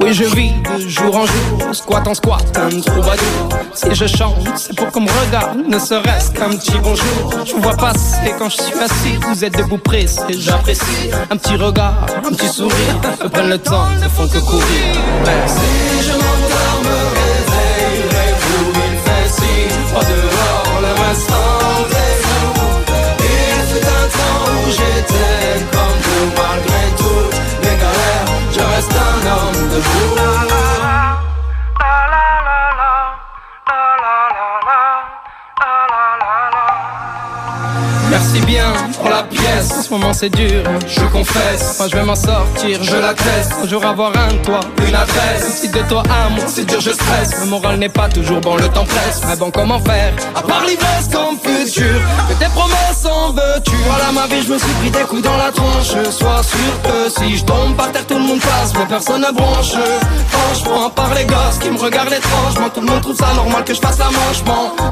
oui, je vis de jour en jour, squat en squat, un troubadour. Si je chante, c'est pour qu'on me regarde, ne serait-ce qu'un petit bonjour. Je vous vois passer quand je suis assis, vous êtes debout pressé, j'apprécie. Un petit regard, un petit sourire, me prennent le temps, ne font que courir. Merci, je m'endors, me réveillerai-vous, il fait si dehors, le restant un homme pour la pièce, en ce moment c'est dur, je confesse. Moi je vais m'en sortir, je l'atteste. Un jour avoir un toit, une adresse. Si de toi à moi c'est dur, je stresse. Le moral n'est pas toujours bon, le temps presse. Mais bon, comment faire? À part l'ivresse comme futur, que tes promesses en veux-tu? Voilà ma vie, je me suis pris des coups dans la tronche. Sois sûr que si je tombe par terre, tout le monde passe, mais personne ne bronche. Franchement, par les gosses qui me regardent étrangement, tout le monde trouve ça normal que je fasse la manche.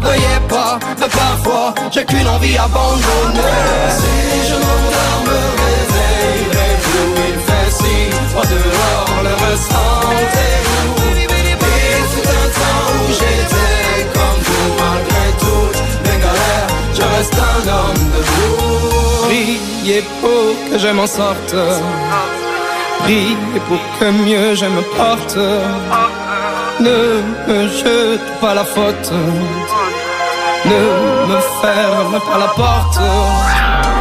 Veuillez pas, mais parfois j'ai qu'une envie abandonnée. Si je m'endors, me réveillerai-vous Il fait si froid dehors, le ressentez-vous Il fut un temps où j'étais comme vous Malgré toutes mes galères, je reste un homme debout Priez pour que je m'en sorte. Priez pour que mieux je me porte. Ne me jete pas la faute. Ne me ferme pas la porte.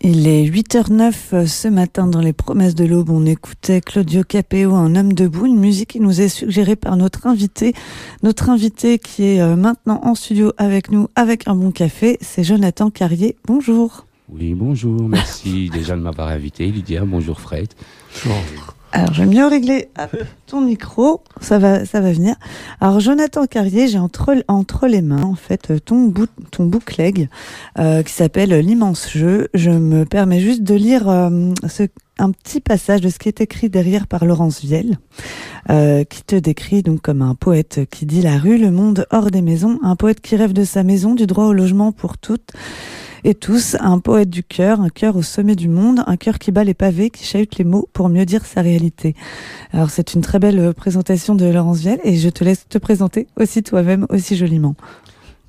Il est 8h09 ce matin dans les promesses de l'aube. On écoutait Claudio Capéo, un homme debout, une musique qui nous est suggérée par notre invité. Notre invité qui est euh, maintenant en studio avec nous avec un bon café, c'est Jonathan Carrier. Bonjour. Oui, bonjour, merci déjà de m'avoir invité, Lydia. Bonjour Fred. Alors, je vais mieux régler hop, ton micro, ça va, ça va venir. Alors, Jonathan Carrier, j'ai entre, entre les mains, en fait, ton, bout, ton bookleg euh, qui s'appelle L'immense jeu. Je me permets juste de lire euh, ce, un petit passage de ce qui est écrit derrière par Laurence Vielle, euh, qui te décrit donc comme un poète qui dit la rue, le monde hors des maisons, un poète qui rêve de sa maison, du droit au logement pour toutes et tous, un poète du cœur, un cœur au sommet du monde, un cœur qui bat les pavés, qui chahute les mots pour mieux dire sa réalité. Alors c'est une très belle euh, présentation de Laurence Vielle et je te laisse te présenter aussi toi-même, aussi joliment.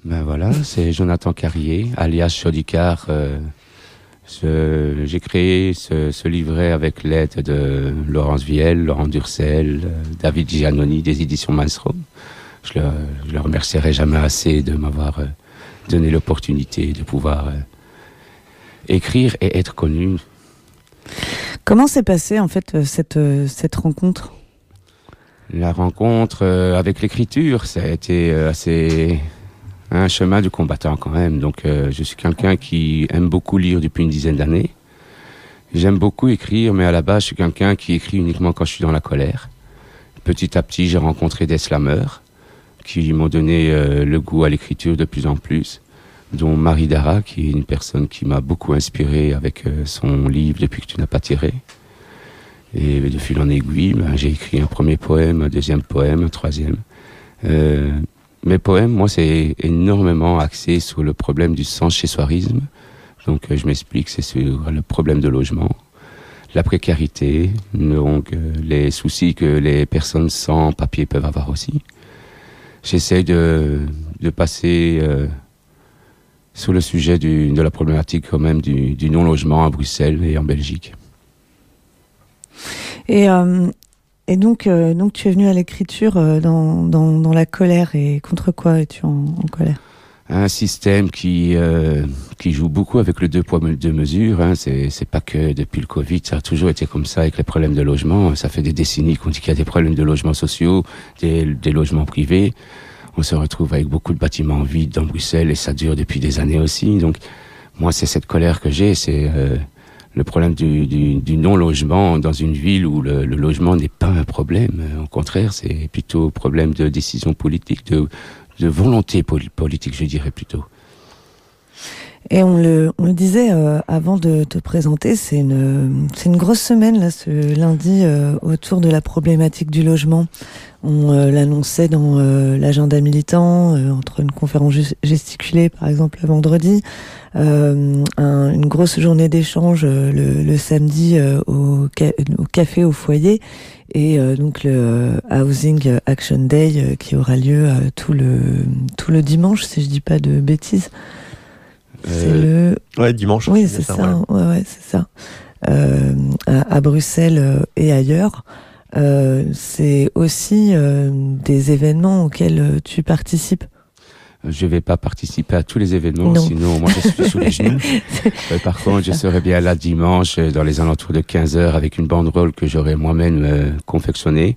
Ben voilà, c'est Jonathan Carrier, alias Chaudicard. Euh, J'ai créé ce, livret avec l'aide de Laurence Vielle, Laurent Durcel, euh, David Giannoni des éditions Mansrom. Je le, le remercierai jamais assez de m'avoir donné l'opportunité de pouvoir euh, écrire et être connu. Comment s'est passée en fait euh, cette, euh, cette rencontre? La rencontre avec l'écriture, ça a été assez un chemin du combattant quand même. Donc, euh, je suis quelqu'un qui aime beaucoup lire depuis une dizaine d'années. J'aime beaucoup écrire, mais à la base, je suis quelqu'un qui écrit uniquement quand je suis dans la colère. Petit à petit, j'ai rencontré des slameurs qui m'ont donné euh, le goût à l'écriture de plus en plus, dont Marie Dara, qui est une personne qui m'a beaucoup inspiré avec euh, son livre Depuis que tu n'as pas tiré. Et de fil en aiguille, ben, j'ai écrit un premier poème, un deuxième poème, un troisième. Euh, mes poèmes, moi, c'est énormément axé sur le problème du sans-chez-soirisme. Donc, je m'explique, c'est sur le problème de logement, la précarité, donc les soucis que les personnes sans papier peuvent avoir aussi. J'essaie de, de passer euh, sur le sujet de la problématique quand même du, non-logement à Bruxelles et en Belgique. Et, euh, et donc, euh, donc, tu es venu à l'écriture euh, dans, dans, la colère. Et contre quoi es-tu en, colère? Un système qui, euh, qui joue beaucoup avec le deux poids, deux mesures. Hein. C'est pas que depuis le Covid, ça a toujours été comme ça avec les problèmes de logement. Ça fait des décennies qu'on dit qu'il y a des problèmes de logements sociaux, des, des logements privés. On se retrouve avec beaucoup de bâtiments vides dans Bruxelles et ça dure depuis des années aussi. Donc, moi, c'est cette colère que j'ai, c'est euh, le problème du, du, du non-logement dans une ville où le, le logement n'est pas un problème. Au contraire, c'est plutôt problème de décision politique, de, de volonté politique, je dirais plutôt. Et on le, on le disait euh, avant de te présenter, c'est une, c'est une grosse semaine là, ce lundi euh, autour de la problématique du logement. On euh, l'annonçait dans euh, l'agenda militant, euh, entre une conférence gesticulée par exemple le vendredi, un, une grosse journée d'échange le, le, samedi au, au, café au foyer et donc le Housing Action Day qui aura lieu tout le tout le dimanche si je dis pas de bêtises. C'est le. Ouais, dimanche. Oui, c'est ça. ça. Ouais, ouais c'est ça. Euh, à, à, Bruxelles et ailleurs. Euh, c'est aussi euh, des événements auxquels tu participes. Je vais pas participer à tous les événements, non. sinon moi je suis sous les genoux. euh, par contre, je serai bien là dimanche dans les alentours de 15 heures avec une banderole que j'aurai moi-même euh, confectionnée.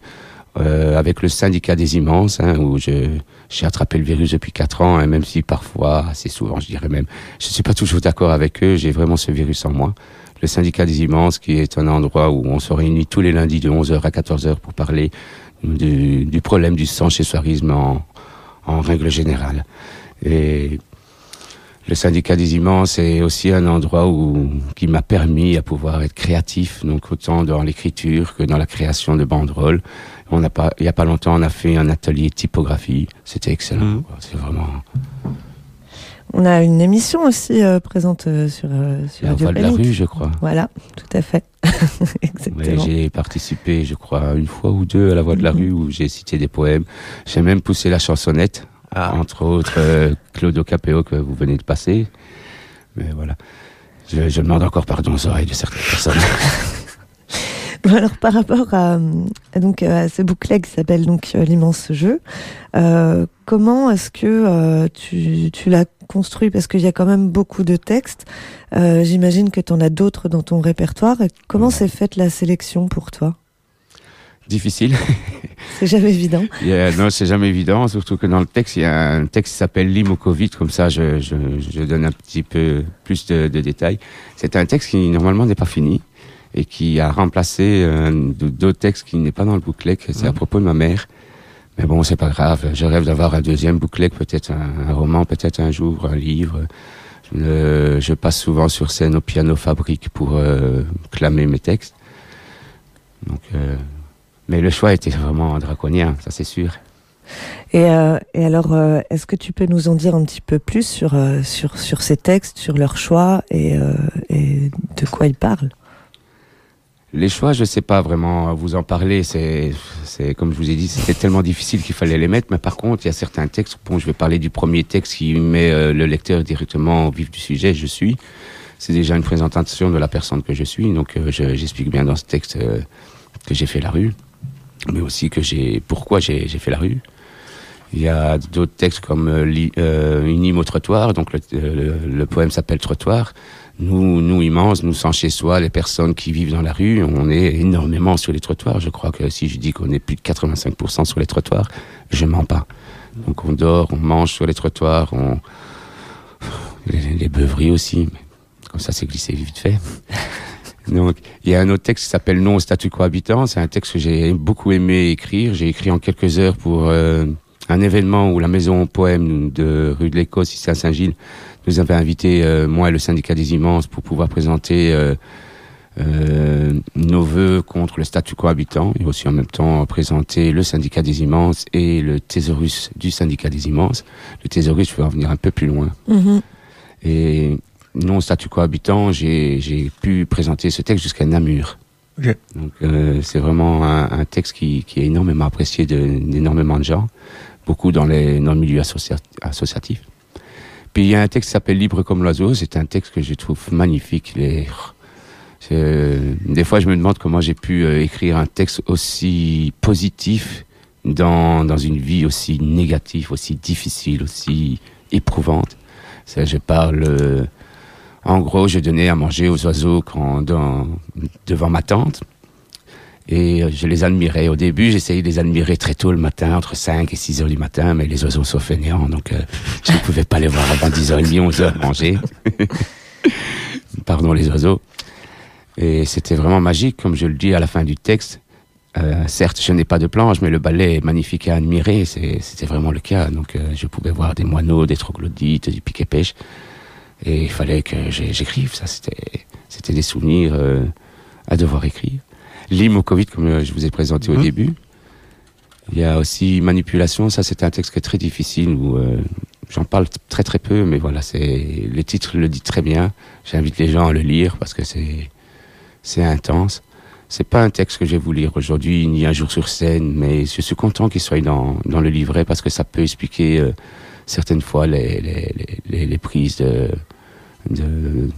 Euh, avec le syndicat des immenses, hein, où j'ai attrapé le virus depuis quatre ans, hein, même si parfois, assez souvent, je dirais même, je ne suis pas toujours d'accord avec eux, j'ai vraiment ce virus en moi. Le syndicat des immenses, qui est un endroit où on se réunit tous les lundis de 11h à 14h pour parler du, problème du sans-chez-soirisme en, en règle générale. Et le syndicat des immenses est aussi un endroit où, qui m'a permis à pouvoir être créatif, donc autant dans l'écriture que dans la création de banderoles. On a pas, il y a pas longtemps, on a fait un atelier typographie. C'était excellent. Mmh. C'est vraiment. On a une émission aussi euh, présente euh, sur, euh, sur la voix de la rue, je crois. Voilà, tout à fait. Exactement. J'ai participé, je crois, une fois ou deux à la voix de la rue où j'ai cité des poèmes. J'ai même poussé la chansonnette, ah. entre autres euh, Claudio Capéo que vous venez de passer. Mais voilà. Je, je demande encore pardon aux oreilles de certaines personnes. Alors par rapport à, à donc à ce bouclet qui s'appelle donc l'immense jeu, euh, comment est-ce que euh, tu, tu l'as construit? Parce qu'il y a quand même beaucoup de textes. Euh, J'imagine que tu en as d'autres dans ton répertoire. Et comment s'est faite la sélection pour toi? Difficile. c'est jamais évident. Yeah, non, c'est jamais évident, surtout que dans le texte, il y a un texte qui s'appelle Limo Covid, comme ça je, je, je, donne un petit peu plus de, de détails. C'est un texte qui normalement n'est pas fini et qui a remplacé euh, d'autres textes qui n'est pas dans le bouclet, c'est mmh. à propos de ma mère. Mais bon, c'est pas grave. Je rêve d'avoir un deuxième bouclet, peut-être un, un, roman, peut-être un jour, un livre. Je passe souvent sur scène au piano fabrique pour euh, clamer mes textes. Donc, euh, mais le choix était vraiment draconien, ça c'est sûr. Et, euh, et alors, euh, est-ce que tu peux nous en dire un petit peu plus sur, euh, sur, sur ces textes, sur leur choix et, et de quoi ils parlent? Les choix, je sais pas vraiment vous en parler. C'est, c'est comme je vous ai dit, c'était tellement difficile qu'il fallait les mettre. Mais par contre, il y a certains textes. Bon, je vais parler du premier texte qui met euh, le lecteur directement au vif du sujet. Je suis. C'est déjà une présentation de la personne que je suis. Donc, euh, je, j'explique bien dans ce texte euh, que j'ai fait la rue, mais aussi que j'ai pourquoi j'ai, j'ai fait la rue. Il y a d'autres textes comme une hymne au trottoir. Donc, le, le, le poème s'appelle Trottoir nous, nous immenses, nous sans chez soi, les personnes qui vivent dans la rue, on est énormément sur les trottoirs. Je crois que si je dis qu'on est plus de 85% sur les trottoirs, je mens pas. Donc on dort, on mange sur les trottoirs, on... les, les beuveries aussi. Comme ça, c'est glissé vite fait. Donc, il y a un autre texte qui s'appelle Non au statut cohabitant. C'est un texte que j'ai beaucoup aimé écrire. J'ai écrit en quelques heures pour euh, un événement où la maison poème de rue de l'Écosse, ici à Saint-Gilles, nous avait invité, euh, moi et le syndicat des immenses, pour pouvoir présenter euh, euh, nos voeux contre le statu quo habitant et aussi en même temps présenter le syndicat des immenses et le thésaurus du syndicat des immenses. Le thésaurus, je vais en venir un peu plus loin. Mm-hmm. Et non statu quo habitant, j'ai pu présenter ce texte jusqu'à Namur. Donc c'est vraiment un, un, texte qui, qui, est énormément apprécié d'énormément de, gens, beaucoup dans, les, dans le milieu associatif. Puis il y a un texte qui s'appelle Libre comme l'oiseau, c'est un texte que je trouve magnifique. Les, des fois, je me demande comment j'ai pu euh, écrire un texte aussi positif dans, dans une vie aussi négative, aussi difficile, aussi éprouvante. Ça, je parle. Euh, en gros, je donnais à manger aux oiseaux quand, devant ma tante. Et euh, je les admirais. Au début, j'essayais de les admirer très tôt le matin, entre 5 et 6 heures du matin, mais les oiseaux sont fainéants, donc je ne pouvais pas les voir avant 10h30, 11 heures manger. Pardon les oiseaux. Et c'était vraiment magique, comme je le dis à la fin du texte. Euh, certes, je n'ai pas de planche, mais le ballet est magnifique à admirer. C'était vraiment le cas. Donc, euh, je pouvais voir des moineaux, des troglodytes, du piquet-pêche. Et il fallait que j'écrive. Ça, c'était des souvenirs euh, à devoir écrire. L'hymne Covid, comme je vous ai présenté au mhm. début. Il y a aussi manipulation. Ça, c'est un texte qui est très difficile où j'en parle très très peu, mais voilà, c'est le titre le dit très bien. J'invite les gens à le lire parce que c'est c'est intense. C'est pas un texte que je vais vous lire aujourd'hui, ni un jour sur scène, mais je suis content qu'il soit dans, dans le livret parce que ça peut expliquer euh, certaines fois les, les, les, les prises de, de,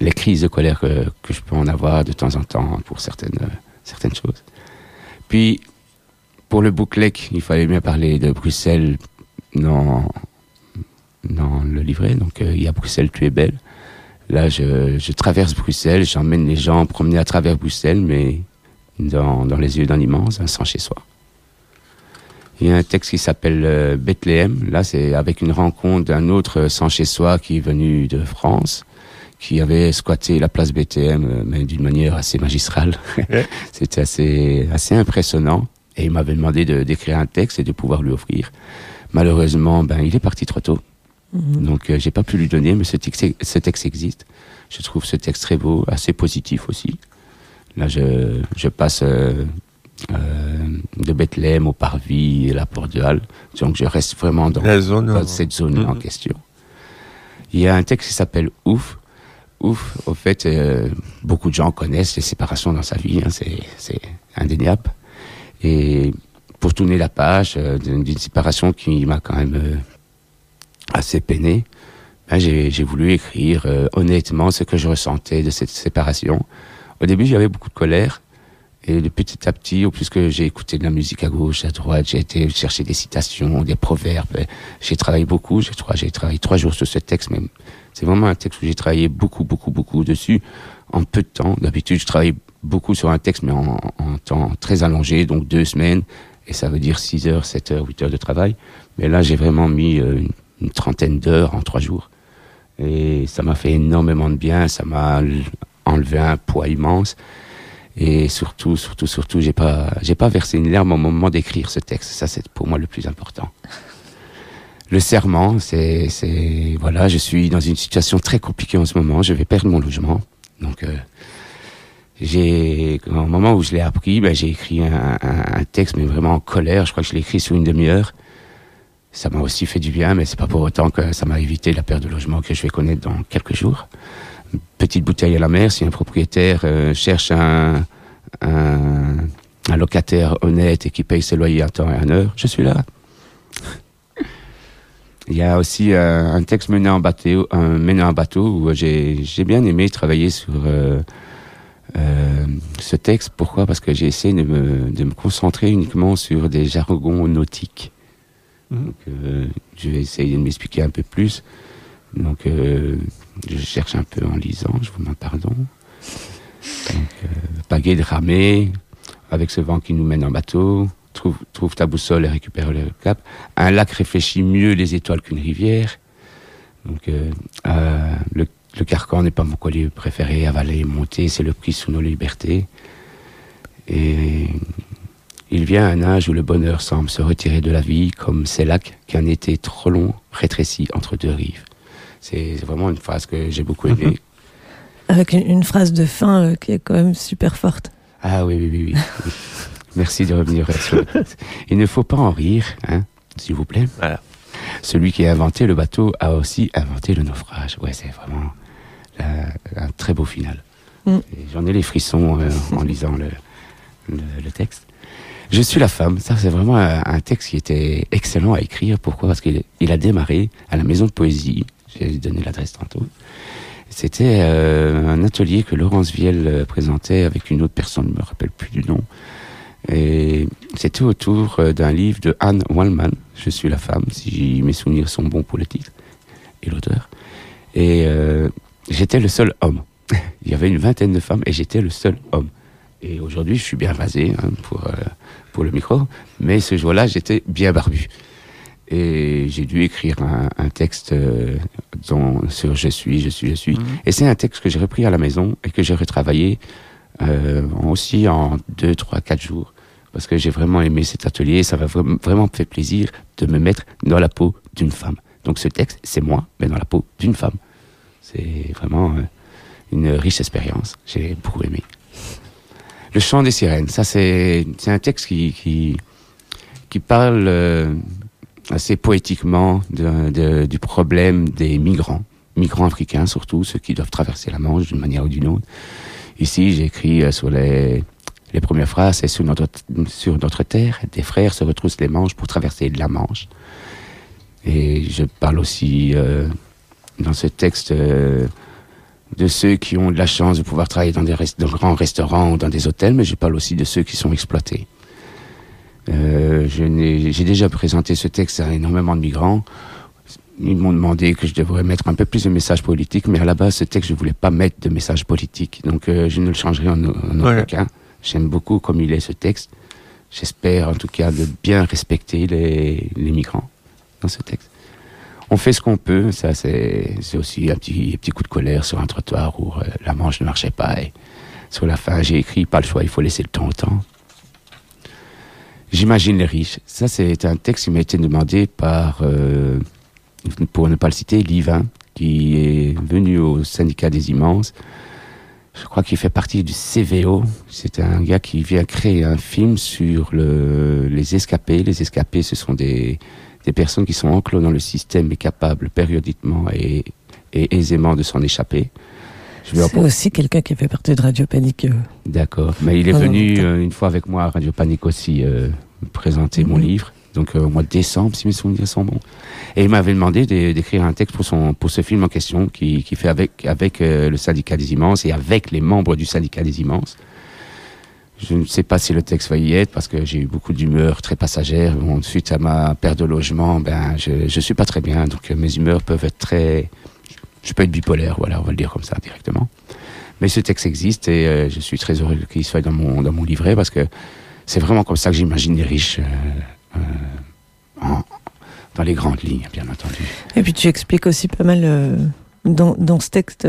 les crises de colère que, je peux en avoir de temps en temps pour certaines, certaines choses. Puis, pour le bouclet, il fallait bien parler de Bruxelles dans, dans le livret. Donc, euh, il y a Bruxelles, tu es belle. Là, je, je traverse Bruxelles, j'emmène les gens promener à travers Bruxelles, mais dans, dans les yeux d'un immense, un sang chez soi. Il y a un texte qui s'appelle euh, Bethléem. Là, c'est avec une rencontre d'un autre sans chez soi qui est venu de France, qui avait squatté la place Bethléem, euh, mais d'une manière assez magistrale. C'était assez, assez impressionnant. Et il m'avait demandé d'écrire un texte et de pouvoir lui offrir. Malheureusement, ben, il est parti trop tôt. Mhm. Donc euh, j'ai pas pu lui donner, mais ce texte, ce texte existe. Je trouve ce texte très beau, assez positif aussi. Là, je, je passe euh, euh, de Bethléem au Parvis et la Porte de Halle. Donc je reste vraiment dans, cette zone en mhm. question. Il y a un texte qui s'appelle Ouf. Ouf, au fait, beaucoup de gens connaissent les séparations dans sa vie, hein, c'est indéniable. Et pour tourner la page d'une séparation qui m'a quand même assez peiné, ben j'ai voulu écrire euh, honnêtement ce que je ressentais de cette séparation. Au début, j'avais beaucoup de colère. Et de petit à petit, au plus que j'ai écouté de la musique à gauche, à droite, j'ai été chercher des citations, des proverbes. J'ai travaillé beaucoup. J'ai travaillé trois jours sur ce texte, mais c'est vraiment un texte où j'ai travaillé beaucoup, beaucoup, beaucoup dessus en peu de temps. D'habitude, je travaille beaucoup sur un texte, mais en, temps très allongé, donc deux semaines, et ça veut dire 6 heures, 7 heures, 8 heures de travail. Mais là, j'ai vraiment mis euh, une trentaine d'heures en trois jours. Et ça m'a fait énormément de bien, ça m'a enlevé un poids immense. Et surtout, surtout, surtout, j'ai pas, j'ai pas versé une larme au moment d'écrire ce texte. Ça, c'est pour moi le plus important. Le serment, c'est, c'est, voilà, je suis dans une situation très compliquée en ce moment. Je vais perdre mon logement. Donc, euh, j'ai, au moment où je l'ai appris, ben, j'ai écrit un, un, un, texte, mais vraiment en colère. Je crois que je l'ai écrit sur une demi-heure ça m'a aussi fait du bien, mais c'est pas pour autant que ça m'a évité la perte de logement que je vais connaître dans quelques jours. Petite bouteille à la mer, si un propriétaire euh, cherche un, un, un, locataire honnête et qui paye ses loyers à temps et à heure, je suis là. Il y a aussi euh, un texte mené en bateau, un mené en bateau où j'ai bien aimé travailler sur euh, euh, ce texte. Pourquoi? Parce que j'ai essayé de me, de me concentrer uniquement sur des jargons nautiques. Donc, euh, je vais essayer de m'expliquer un peu plus. Donc, je cherche un peu en lisant, je vous demande pardon. Donc, pagaie de ramer, avec ce vent qui nous mène en bateau. Trouve, trouve ta boussole et récupère le cap. Un lac réfléchit mieux les étoiles qu'une rivière. Donc, euh, euh, le, le, carcan n'est pas mon collier préféré. Avaler et monter, c'est le prix sous nos libertés. Et il vient un âge où le bonheur semble se retirer de la vie, comme ces lacs qu'un été trop long rétrécit entre deux rives. C'est vraiment une phrase que j'ai beaucoup aimée. Avec une, phrase de fin qui est quand même super forte. Ah oui, oui, oui. oui. Merci de revenir sur le Il ne faut pas en rire, hein, s'il vous plaît. Voilà. Celui qui a inventé le bateau a aussi inventé le naufrage. Ouais, c'est vraiment un très beau final. Mm. J'en ai les frissons euh, en lisant le, le, texte. Je suis la femme. Ça, c'est vraiment un, texte qui était excellent à écrire. Pourquoi? Parce qu'il il a démarré à la maison de poésie. J'ai donné l'adresse tantôt. C'était euh, un atelier que Laurence Viel euh, présentait avec une autre personne, je ne me rappelle plus du nom. Et c'était autour d'un livre de Anne Wallman, Je suis la femme, si mes souvenirs sont bons pour le titre et l'auteur. Et j'étais le seul homme. Il y avait une vingtaine de femmes et j'étais le seul homme. Et aujourd'hui, je suis bien rasé hein, pour, euh, pour le micro, mais ce jour-là, j'étais bien barbu. Et j'ai dû écrire un, texte euh, sur Je suis, je suis, je suis. Mhm. Et c'est un texte que j'ai repris à la maison et que j'ai retravaillé euh, aussi en deux, trois, quatre jours. Parce que j'ai vraiment aimé cet atelier. Ça m'a vraiment fait plaisir de me mettre dans la peau d'une femme. Donc ce texte, c'est moi, mais dans la peau d'une femme. C'est vraiment une riche expérience. J'ai beaucoup aimé. Le chant des sirènes, ça c'est un texte qui, qui, parle euh, assez poétiquement du problème des migrants, migrants africains surtout, ceux qui doivent traverser la Manche d'une manière ou d'une autre. Ici, j'ai écrit euh, sur les, les premières phrases, c'est sur notre, sur notre terre, des frères se retroussent les manches pour traverser la Manche. Et je parle aussi euh, dans ce texte de ceux qui ont de la chance de pouvoir travailler dans des grands restaurants ou dans des hôtels, mais je parle aussi de ceux qui sont exploités. Euh, j'ai déjà présenté ce texte à énormément de migrants. Ils m'ont demandé que je devrais mettre un peu plus de messages politiques, mais à la base, ce texte, je voulais pas mettre de messages politiques. Donc, euh, je ne le changerai en, aucun cas. J'aime beaucoup comme il est ce texte. J'espère, en tout cas, de bien respecter les migrants dans ce texte on fait ce qu'on peut. Ça, c'est aussi un petit, petit coup de colère sur un trottoir où euh, la manche ne marchait pas. Sur la fin, j'ai écrit pas le choix, il faut laisser le temps au temps. J'imagine les riches. Ça, c'est un texte qui m'a été demandé par, euh, pour ne pas le citer, Livin, qui est venu au syndicat des immenses. Je crois qu'il fait partie du CVO. C'est un gars qui vient créer un film sur le, les escapés. Les escapés, ce sont des, des personnes qui sont enclos dans le système et capables périodiquement et, aisément de s'en échapper. C'est aussi quelqu'un qui fait partie de Radio Panique. Euh. D'accord. Mais il est venu euh, une fois avec moi à Radio Panique aussi euh, présenter mon mhm. livre. Donc au mois de décembre, si mes souvenirs sont bons. Et il m'avait demandé d'écrire un texte pour son pour ce film en question qui, qui fait avec avec le syndicat des immenses et avec les membres du syndicat des immenses. Je ne sais pas si le texte va y être parce que j'ai eu beaucoup d'humeur très passagère. Bon, suite à ma perte de logement, ben, je, ne suis pas très bien. Donc, mes humeurs peuvent être très, je peux être bipolaire, voilà, on va le dire comme ça directement. Mais ce texte existe et euh, je suis très heureux qu'il soit dans mon, dans mon livret parce que c'est vraiment comme ça que j'imagine les riches euh, euh, dans les grandes lignes, bien entendu. Et puis tu expliques aussi pas mal dans, dans, ce texte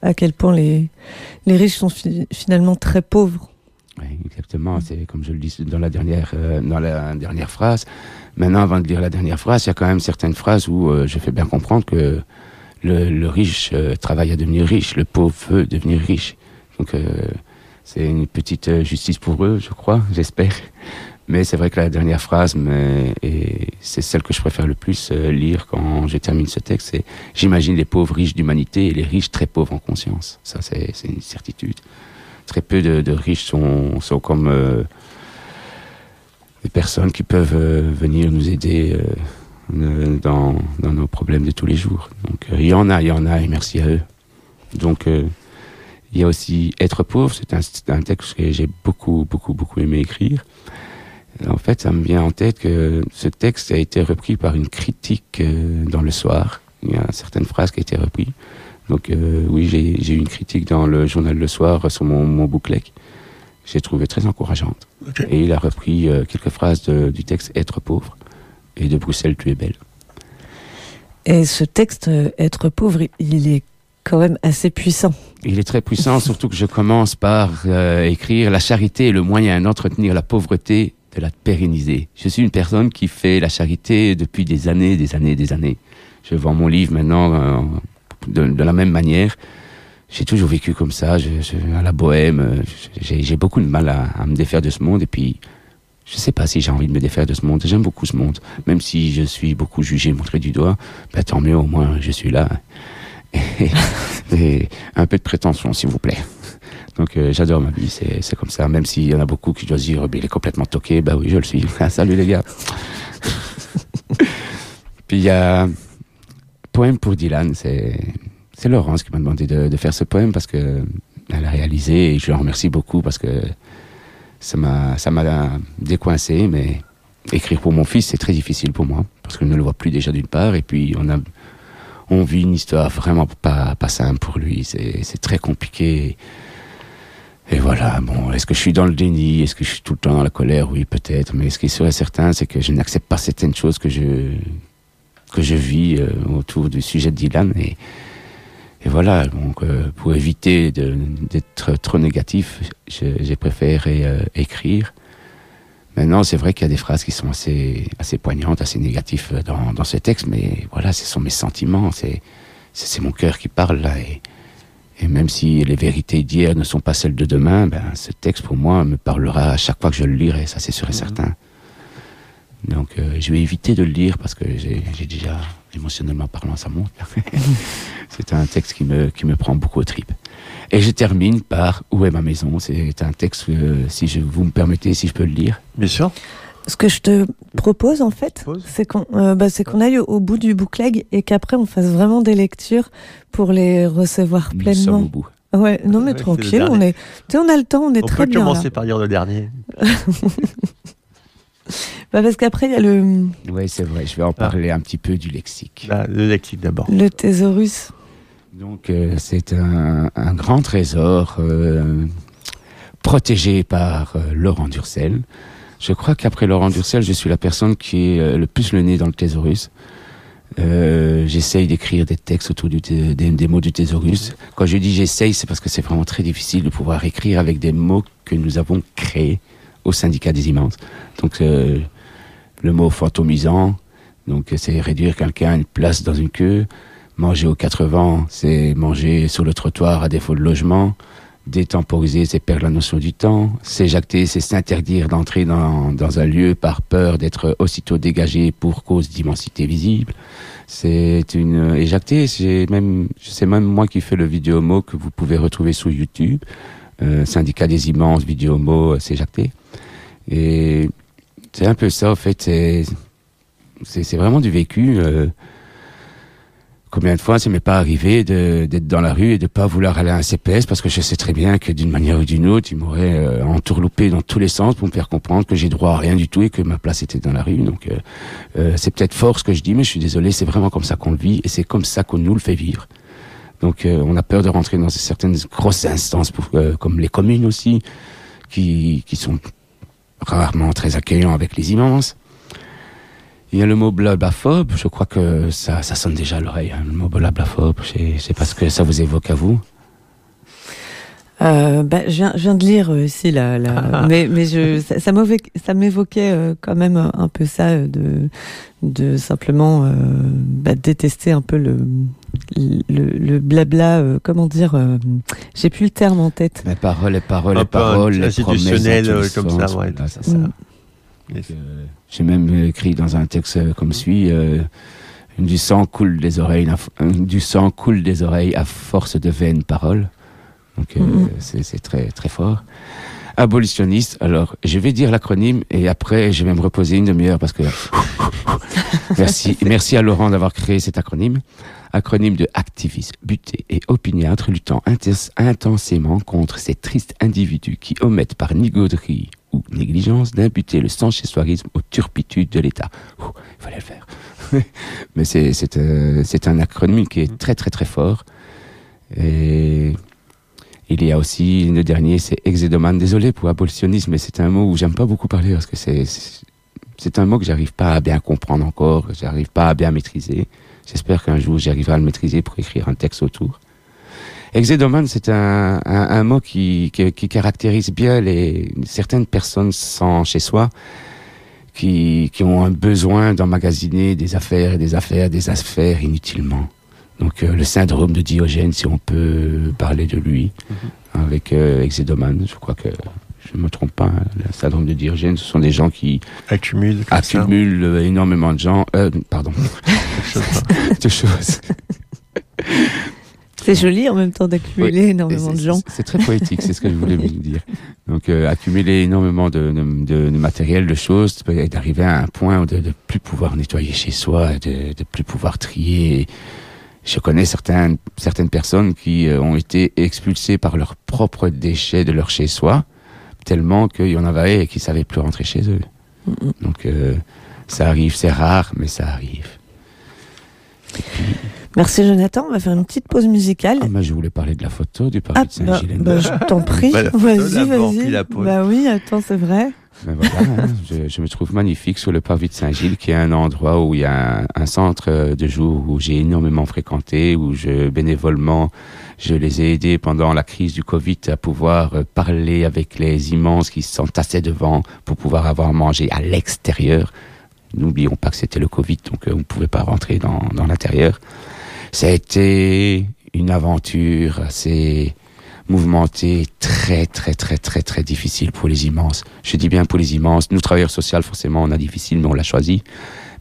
à quel point les, les riches sont finalement très pauvres oui, exactement. C'est comme je le dis dans la dernière, euh, dans la dernière phrase. Maintenant, avant de lire la dernière phrase, il y a quand même certaines phrases où euh, je fais bien comprendre que le, le riche euh, travaille à devenir riche, le pauvre veut devenir riche. Donc, c'est une petite justice pour eux, je crois, j'espère. Mais c'est vrai que la dernière phrase, c'est celle que je préfère le plus lire quand je termine ce texte, c'est J'imagine les pauvres riches d'humanité et les riches très pauvres en conscience. Ça, c'est une certitude très peu de, riches sont, comme euh, des personnes qui peuvent euh, venir nous aider euh, dans, nos problèmes de tous les jours. Donc il y en a, il y en a, et merci à eux. Donc il y a aussi Être pauvre, c'est un, texte que j'ai beaucoup, beaucoup, beaucoup aimé écrire. En fait, ça me vient en tête que ce texte a été repris par une critique dans le soir. Il y a certaines phrases qui ont été reprises. Donc euh, oui, j'ai eu une critique dans le journal Le Soir sur mon, mon bouclec. J'ai trouvé très encourageante. Et il a repris euh, quelques phrases du texte Être pauvre et de Bruxelles, tu es belle. Et ce texte euh, Être pauvre, il est quand même assez puissant. Il est très puissant, surtout que je commence par écrire La charité est le moyen d'entretenir la pauvreté, de la pérenniser. Je suis une personne qui fait la charité depuis des années, des années, des années. Je vends mon livre maintenant de, la même manière. j'ai toujours vécu comme ça, je, à la bohème. J'ai beaucoup de mal à, me défaire de ce monde. Et puis, je sais pas si j'ai envie de me défaire de ce monde. J'aime beaucoup ce monde. Même si je suis beaucoup jugé, montré du doigt, ben, tant mieux, au moins, je suis là. Et, un peu de prétention, s'il vous plaît. Donc, euh, j'adore ma vie, c'est comme ça. Même s'il y en a beaucoup qui doivent dire, il est complètement toqué. Ben oui, je le suis. Salut les gars. Puis il y a poème pour Dylan, c'est Laurence qui m'a demandé de, faire ce poème parce que elle a réalisé et je la remercie beaucoup parce que ça m'a décoincé mais écrire pour mon fils c'est très difficile pour moi parce que ne le vois plus déjà d'une part et puis on a on vit une histoire vraiment pas pas simple pour lui c'est très compliqué et voilà, bon, est-ce que je suis dans le déni? Est-ce que je suis tout le temps dans la colère? Oui, peut-être. Mais ce qui serait certain, c'est que je n'accepte pas certaines choses que je que je vis euh, autour du sujet de Dylan. Et, voilà, donc euh, pour éviter d'être trop négatif, j'ai préféré euh, écrire. Maintenant, c'est vrai qu'il y a des phrases qui sont assez, assez poignantes, assez négatives dans, dans ces textes, mais voilà, ce sont mes sentiments, c'est, mon cœur qui parle là. Et même si les vérités d'hier ne sont pas celles de demain, ben, ce texte pour moi me parlera à chaque fois que je le lirai, ça c'est sûr et mmh. certain. Donc euh, je vais éviter de le lire parce que j'ai déjà, émotionnellement parlant, ça monte. c'est un texte qui me, qui me prend beaucoup aux tripes. Et je termine par Où est ma maison? C'est un texte, si je, vous me permettez, si je peux le lire. Bien sûr. Ce que je te propose en fait, c'est qu'on euh, bah, qu'on aille au, bout du bookleg et qu'après on fasse vraiment des lectures pour les recevoir Nous pleinement. Sommes au bout. Ouais, non mais tranquille, on est, on a le temps, on est très bien. On peut commencer par lire le dernier. Bah parce qu'après, il y a le. Oui, c'est vrai, je vais en ah. parler un petit peu du lexique. Bah, le lexique d'abord. Le thésaurus. Donc, euh, c'est un, un, grand trésor euh, protégé par euh, Laurent Durcel. Je crois qu'après Laurent Durcel, je suis la personne qui est le plus le nez dans le thésaurus. j'essaye d'écrire des textes autour des, mots du thésaurus. Quand je dis j'essaye, c'est parce que c'est vraiment très difficile de pouvoir écrire avec des mots que nous avons créés au syndicat des immenses. Donc euh, le mot fantomisant, donc c'est réduire quelqu'un à une place dans une queue. Manger aux 80, c'est manger sur le trottoir à défaut de logement. Détemporiser, c'est perdre la notion du temps. S'éjacter, c'est s'interdire d'entrer dans, dans un lieu par peur d'être aussitôt dégagé pour cause d'immensité visible. C'est une éjacter, c'est même, c'est même moi qui fais le vidéo mot que vous pouvez retrouver sur YouTube. Euh, syndicat des immenses, vidéo mot, s'éjacter. Et c'est un peu ça, en fait. C'est vraiment du vécu. Euh, combien de fois ça m'est pas arrivé d'être dans la rue et de pas vouloir aller à un CPS parce que je sais très bien que d'une manière ou d'une autre, ils m'auraient euh, entourloupé dans tous les sens pour me faire comprendre que j'ai droit à rien du tout et que ma place était dans la rue. Donc euh, euh c'est peut-être fort ce que je dis, mais je suis désolé, c'est vraiment comme ça qu'on le vit et c'est comme ça qu'on nous le fait vivre. Donc euh, on a peur de rentrer dans certaines grosses instances, pour, comme les communes aussi, qui, qui sont rarement très accueillant avec les immenses. Il y a le mot blabaphobe, je crois que ça, ça sonne déjà à l'oreille, hein, le mot blabaphobe, c'est parce que ça vous évoque à vous. Euh, bah, je, viens, je viens de lire euh, ici là, mais mais je ça, ça m'évoquait euh, quand même un peu ça euh, de de simplement bah, détester un peu le le, le blabla comment dire j'ai plus le terme en tête. Les paroles les paroles les paroles les promesses comme ça ouais ça, ça. J'ai même écrit dans un texte comme suit du sang coule des oreilles du sang coule des oreilles à force de vaines paroles donc euh, mm -hmm. c'est très très fort. Abolitionniste. Alors, je vais dire l'acronyme et après je vais me reposer une demi-heure parce que merci merci à Laurent d'avoir créé cet acronyme. Acronyme de activiste, buté et opiniâtre luttant intensément contre ces tristes individus qui omettent par nigauderie ou négligence d'imputer le sans-chez-soirisme aux turpitudes de l'État. Il fallait le faire. Mais c'est euh, un acronyme qui est très très très fort. Et il y a aussi le dernier, c'est exédomane. Désolé pour abolitionnisme, mais c'est un mot où j'aime pas beaucoup parler parce que c'est c'est un mot que j'arrive pas à bien comprendre encore, j'arrive pas à bien maîtriser. J'espère qu'un jour j'arriverai à le maîtriser pour écrire un texte autour. Exédomane, c'est un, un, un, mot qui, qui, qui, caractérise bien les, certaines personnes sans chez soi, qui, qui ont un besoin d'emmagasiner des affaires et des affaires, des affaires inutilement. Donc le syndrome de Diogène, si on peut parler de lui, mhm. avec Exedoman, je crois que je ne me trompe pas, hein, le syndrome de Diogène, ce sont des gens qui accumulent, accumulent énormément de gens, pardon, de choses. C'est joli en même temps d'accumuler énormément de gens. C'est très poétique, c'est ce que je voulais vous dire. Donc euh, accumuler énormément de, de, de, matériel, de choses, d'arriver à un point de ne plus pouvoir nettoyer chez soi, de ne plus pouvoir trier. Je connais certaines, certaines personnes qui euh, ont été expulsées par leurs propres déchets de leur chez soi, tellement qu'il y en avait et qui ne savaient plus rentrer chez eux. Donc euh, ça arrive, c'est rare, mais ça arrive. Merci Jonathan, on va faire une petite pause musicale. Ah, je voulais parler de la photo du parvis de bah, Saint-Gilles. Bah, je t'en prie, vas-y, vas-y. Bah oui, attends, c'est vrai. Ben voilà, hein, je, me trouve magnifique sur le parvis de Saint-Gilles, qui est un endroit où il y a un, centre de jour où j'ai énormément fréquenté, où je bénévolement je les ai aidés pendant la crise du Covid à pouvoir parler avec les immenses qui s'entassaient devant pour pouvoir avoir mangé à l'extérieur. N'oublions pas que c'était le Covid, donc euh, on ne pouvait pas rentrer dans, dans l'intérieur. Été une aventure assez mouvementée, très très très très très difficile pour les immenses. Je dis bien pour les immenses. Nous travailleurs sociaux, forcément, on a difficile, mais on l'a choisi.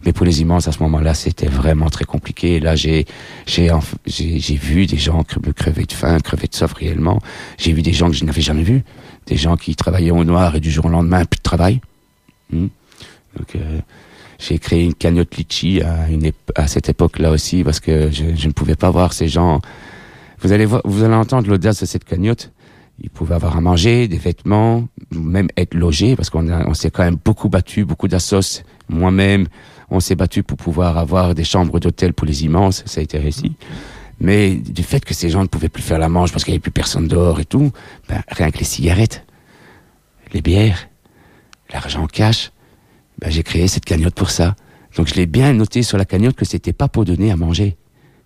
Mais pour les immenses, à ce moment-là, c'était vraiment très compliqué. Là, j'ai j'ai j'ai vu des gens crever de faim, crever de soif réellement. J'ai vu des gens que je n'avais jamais vus, des gens qui travaillaient au noir et du jour au lendemain plus de travail. Hmm. Donc euh, j'ai créé une cagnotte litchi à, une à cette époque-là aussi parce que je, je, ne pouvais pas voir ces gens. Vous allez voir, vous allez entendre l'audace de cette cagnotte. Ils pouvaient avoir à manger, des vêtements, même être logés parce qu'on on s'est quand même beaucoup battu, beaucoup d'assos. Moi-même, on s'est battu pour pouvoir avoir des chambres d'hôtel pour les immenses. Ça a été réussi. Mais du fait que ces gens ne pouvaient plus faire la manche parce qu'il n'y avait plus personne dehors et tout, ben, rien que les cigarettes, les bières, l'argent cash, ben, j'ai créé cette cagnotte pour ça. Donc je l'ai bien noté sur la cagnotte que c'était pas pour donner à manger,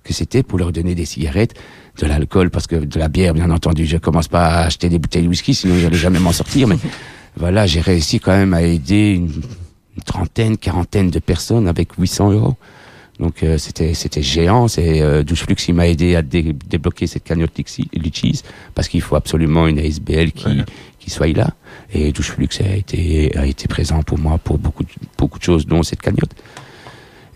que c'était pour leur donner des cigarettes, de l'alcool, parce que de la bière, bien entendu, je commence pas à acheter des bouteilles de whisky, sinon j'allais jamais m'en sortir. Mais voilà, j'ai réussi quand même à aider une, trentaine, quarantaine de personnes avec 800 euros. Donc euh, c'était c'était géant. C'est euh, Doucheflux qui m'a aidé à débloquer cette cagnotte Litchis parce qu'il faut absolument une ASBL qui qui soit là. Et Doucheflux a été a été présent pour moi pour beaucoup de, beaucoup de choses, dont cette cagnotte.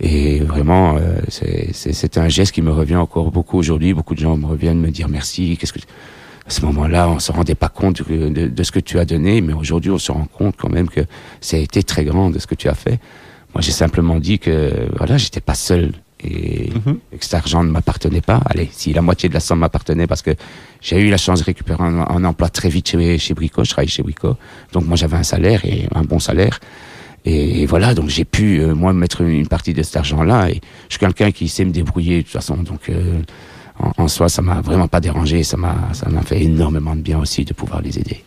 Et vraiment, euh, c'est un geste qui me revient encore beaucoup aujourd'hui. Beaucoup de gens me reviennent me dire merci. Qu'est-ce que à ce moment-là, on se rendait pas compte de, de, de, ce que tu as donné, mais aujourd'hui, on se rend compte quand même que ça a été très grand de ce que tu as fait. Moi, j'ai simplement dit que voilà, j'étais pas seul et, mhm. que cet argent ne m'appartenait pas. Allez, si la moitié de la somme m'appartenait, parce que j'ai eu la chance de récupérer un, emploi très vite chez, chez Brico, je travaille chez Brico, donc moi j'avais un salaire et un bon salaire. Et, voilà, donc j'ai pu euh, moi mettre une, partie de cet argent-là. Et je suis quelqu'un qui sait me débrouiller de toute façon, donc euh, en, soi, ça m'a vraiment pas dérangé. Ça m'a ça m'a fait énormément de bien aussi de pouvoir les aider.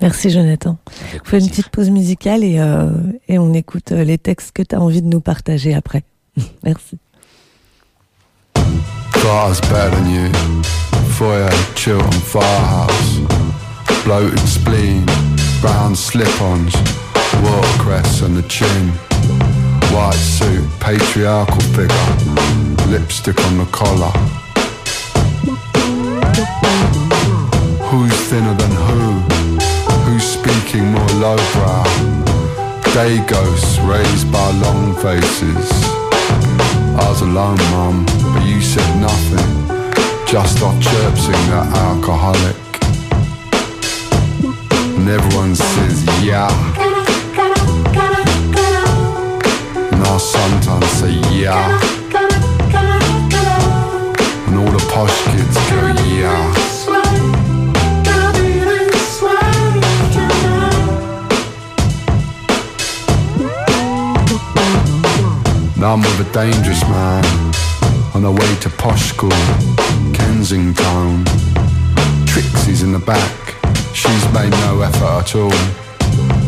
Merci Jonathan. On fait une petite pause musicale et, euh, et on écoute euh, les textes que tu as envie de nous partager après. Merci. Foyer, chill on firehouse. Bloated spleen, brown slip-ons, watercress on the chin. White suit, patriarchal figure, lipstick on the collar. Who's thinner than who? Who's speaking more lowbrow? Day ghosts raised by long faces. I was alone, mum, but you said nothing. Just off chirping that alcoholic. And everyone says, yeah. And I sometimes say, yeah. And all the posh kids go, yeah. Now I'm with a dangerous man on the way to posh school, Kensington. Trixie's in the back, she's made no effort at all.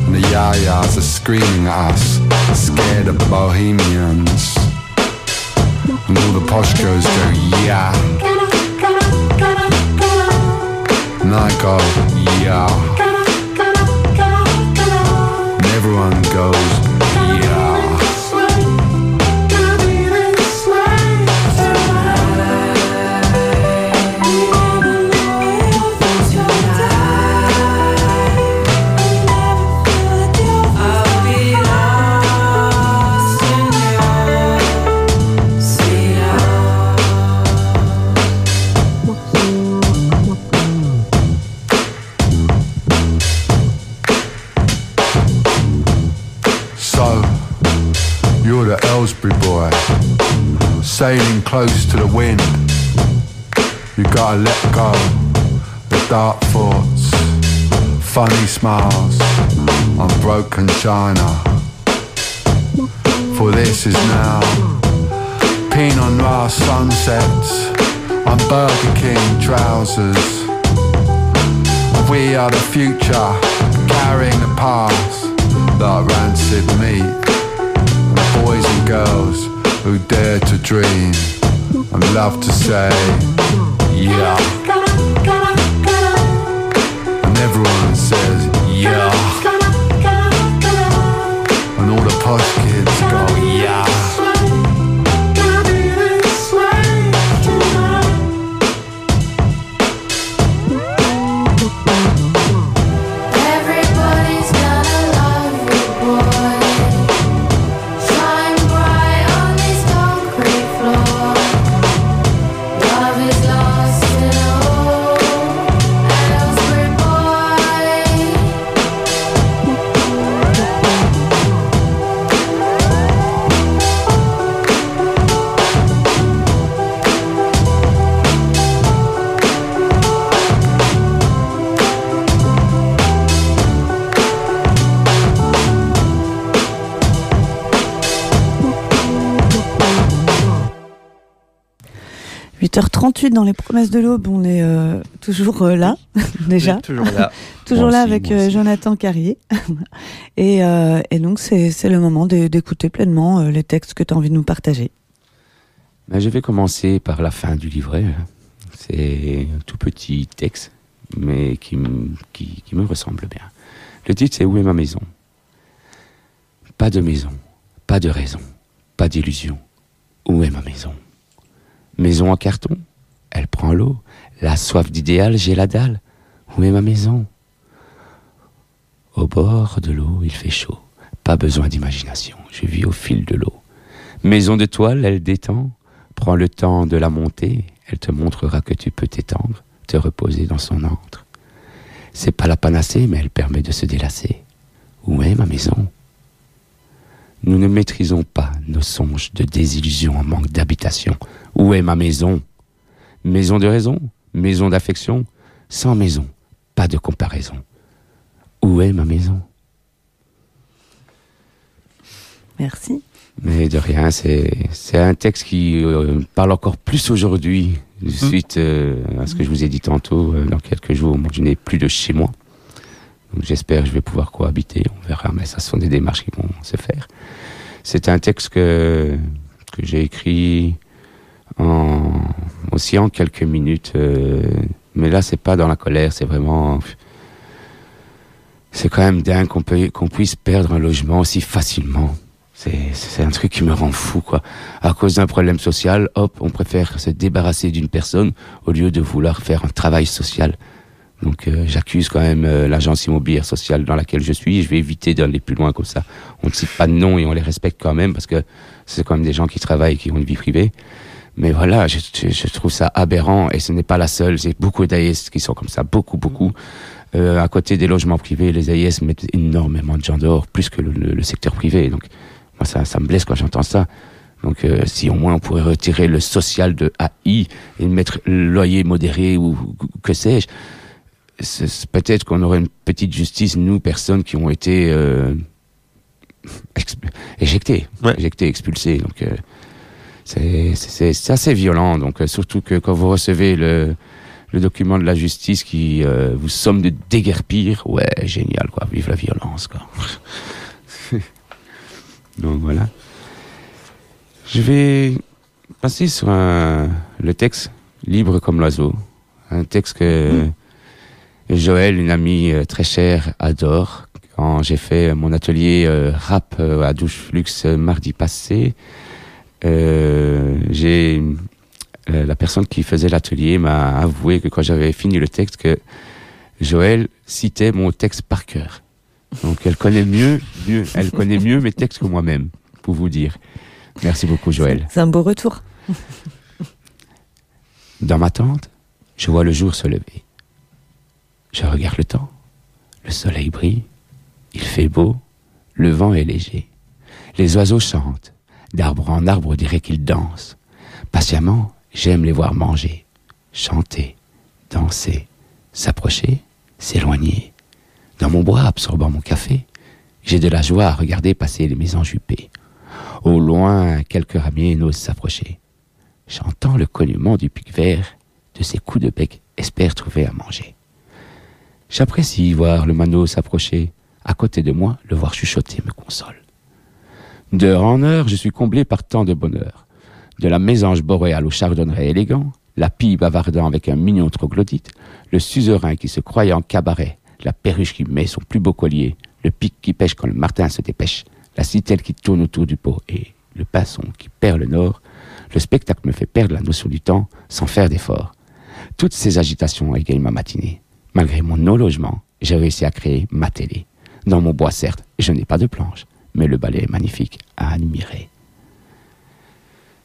And the yayas are screaming at us, scared of the bohemians. And all the posh girls go, yeah. And I go, yeah. And everyone goes, sailing close to the wind. You gotta let go. The dark thoughts, funny smiles on broken china. For this is now Pinot Noir sunsets on Burger King trousers. We are the future, carrying the past like rancid meat. Boys and girls who dare to dream and love to say, yeah. And everyone says, yeah. And all the posh 8h38 dans les promesses de l'aube, on est euh, toujours euh, là, déjà. Toujours là. toujours Moi là aussi, avec euh. Jonathan Carrier. et, euh, et donc, c'est le moment d'écouter pleinement euh, les textes que tu as envie de nous partager. Ben, je vais commencer par la fin du livret. C'est un tout petit texte, mais qui, m- qui, qui me ressemble bien. Le titre, c'est Où est ma maison? Pas de maison, pas de raison, pas d'illusion. Où est ma maison? Maison en carton? Elle prend l'eau. La soif d'idéal, j'ai la dalle. Où est ma maison? Au bord de l'eau, il fait chaud. Pas besoin d'imagination, je vis au fil de l'eau. Maison de toile, elle détend. Prends le temps de la monter, elle te montrera que tu peux t'étendre, te reposer dans son antre. C'est pas la panacée, mais elle permet de se délasser. Où est ma maison? Nous ne maîtrisons pas nos songes de désillusion en manque d'habitation. Où est ma maison? Maison de raison, maison d'affection, sans maison, pas de comparaison. Où est ma maison? Merci. Mais de rien, c'est un texte qui euh, parle encore plus aujourd'hui, suite euh, à ce que je vous ai dit tantôt, euh, dans quelques jours, je n'ai plus de chez moi. Donc j'espère que je vais pouvoir cohabiter, on verra, mais ça sont des démarches qui vont se faire. C'est un texte que, que j'ai écrit aussi en quelques minutes, euh, mais là c'est pas dans la colère, c'est vraiment... C'est quand même dingue qu'on puisse perdre un logement aussi facilement. C'est un truc qui me rend fou, quoi. À cause d'un problème social, hop, on préfère se débarrasser d'une personne au lieu de vouloir faire un travail social. Donc euh, j'accuse quand même euh, l'agence immobilière sociale dans laquelle je suis. Je vais éviter d'aller plus loin comme ça. On ne cite pas de nom et on les respecte quand même parce que c'est quand même des gens qui travaillent, qui ont une vie privée. Mais voilà, je, je- je trouve ça aberrant et ce n'est pas la seule. C'est beaucoup d'AIS qui sont comme ça, beaucoup, beaucoup. Euh, à côté des logements privés, les AIS mettent énormément de gens dehors, plus que le, le- le secteur privé. Donc moi, ça, ça me blesse quand j'entends ça. Donc, euh, si au moins on pourrait retirer le social de AI et mettre le loyer modéré ou, ou que sais-je, peut-être qu'on aurait une petite justice, nous, personnes qui ont été euh, éjectées, Ouais. éjectées, expulsées. Donc, c'est- assez violent. Donc, euh, surtout que quand vous recevez le, document de la justice qui euh, vous somme de déguerpir, ouais, génial, quoi. Vive la violence, quoi. Donc voilà. Je vais passer sur le texte Libre comme l'oiseau. Un texte que Joël, une amie euh, très chère, adore. Quand j'ai fait mon atelier rap à Douche Flux euh, mardi passé, j'ai euh, la personne qui faisait l'atelier m'a avoué que quand j'avais fini le texte, que Joël citait mon texte par cœur. Donc elle connaît mieux, mieux, elle connaît mieux mes textes que moi-même, pour vous dire. Merci beaucoup Joël. C'est un beau retour. Dans ma tente, je vois le jour se lever. Je regarde le temps. Le soleil brille. Il fait beau. Le vent est léger. Les oiseaux chantent. D'arbre en arbre, dirait qu'ils dansent. Patiemment, j'aime les voir manger, chanter, danser, s'approcher, s'éloigner. Dans mon bois, absorbant mon café, j'ai de la joie à regarder passer les maisons jupées. Au loin, quelques ramiers n'osent s'approcher. J'entends le cognement du pic vert, de ses coups de bec espère trouver à manger. J'apprécie voir le manneau s'approcher. À côté de moi, le voir chuchoter me console. D'heure en heure, je suis comblé par tant de bonheur. De la mésange boréale au chardonneret élégant, la pie bavardant avec un mignon troglodyte, le suzerain qui se croyait en cabaret, la perruche qui met son plus beau collier, le pic qui pêche quand le martin se dépêche, la citelle qui tourne autour du pot et le pinson qui perd le nord, le spectacle me fait perdre la notion du temps sans faire d'effort. Toutes ces agitations égayent ma matinée. Malgré mon non-logement, j'ai réussi à créer ma télé. Dans mon bois, certes, je n'ai pas de planche, mais le balai est magnifique à admirer.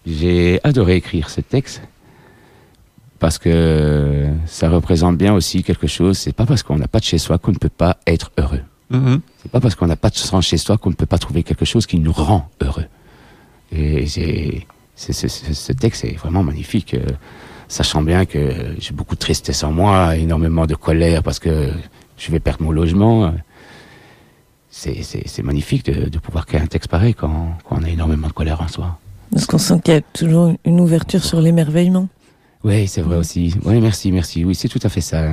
J'ai adoré écrire ce texte parce que ça représente bien aussi quelque chose. C'est pas parce qu'on n'a pas de chez soi qu'on ne peut pas être heureux. Mhm. C'est pas parce qu'on n'a pas de sang chez soi qu'on ne peut pas trouver quelque chose qui nous rend heureux. Et c'est- ce texte est vraiment magnifique, euh, sachant bien que j'ai beaucoup de tristesse en moi, énormément de colère parce que je vais perdre mon logement. C'est magnifique de, de pouvoir créer un texte pareil quand, quand on a énormément de colère en soi. Parce qu'on sent qu'il y a toujours une ouverture sur l'émerveillement. Oui, c'est vrai aussi. Oui, merci, merci. Oui, c'est tout à fait ça.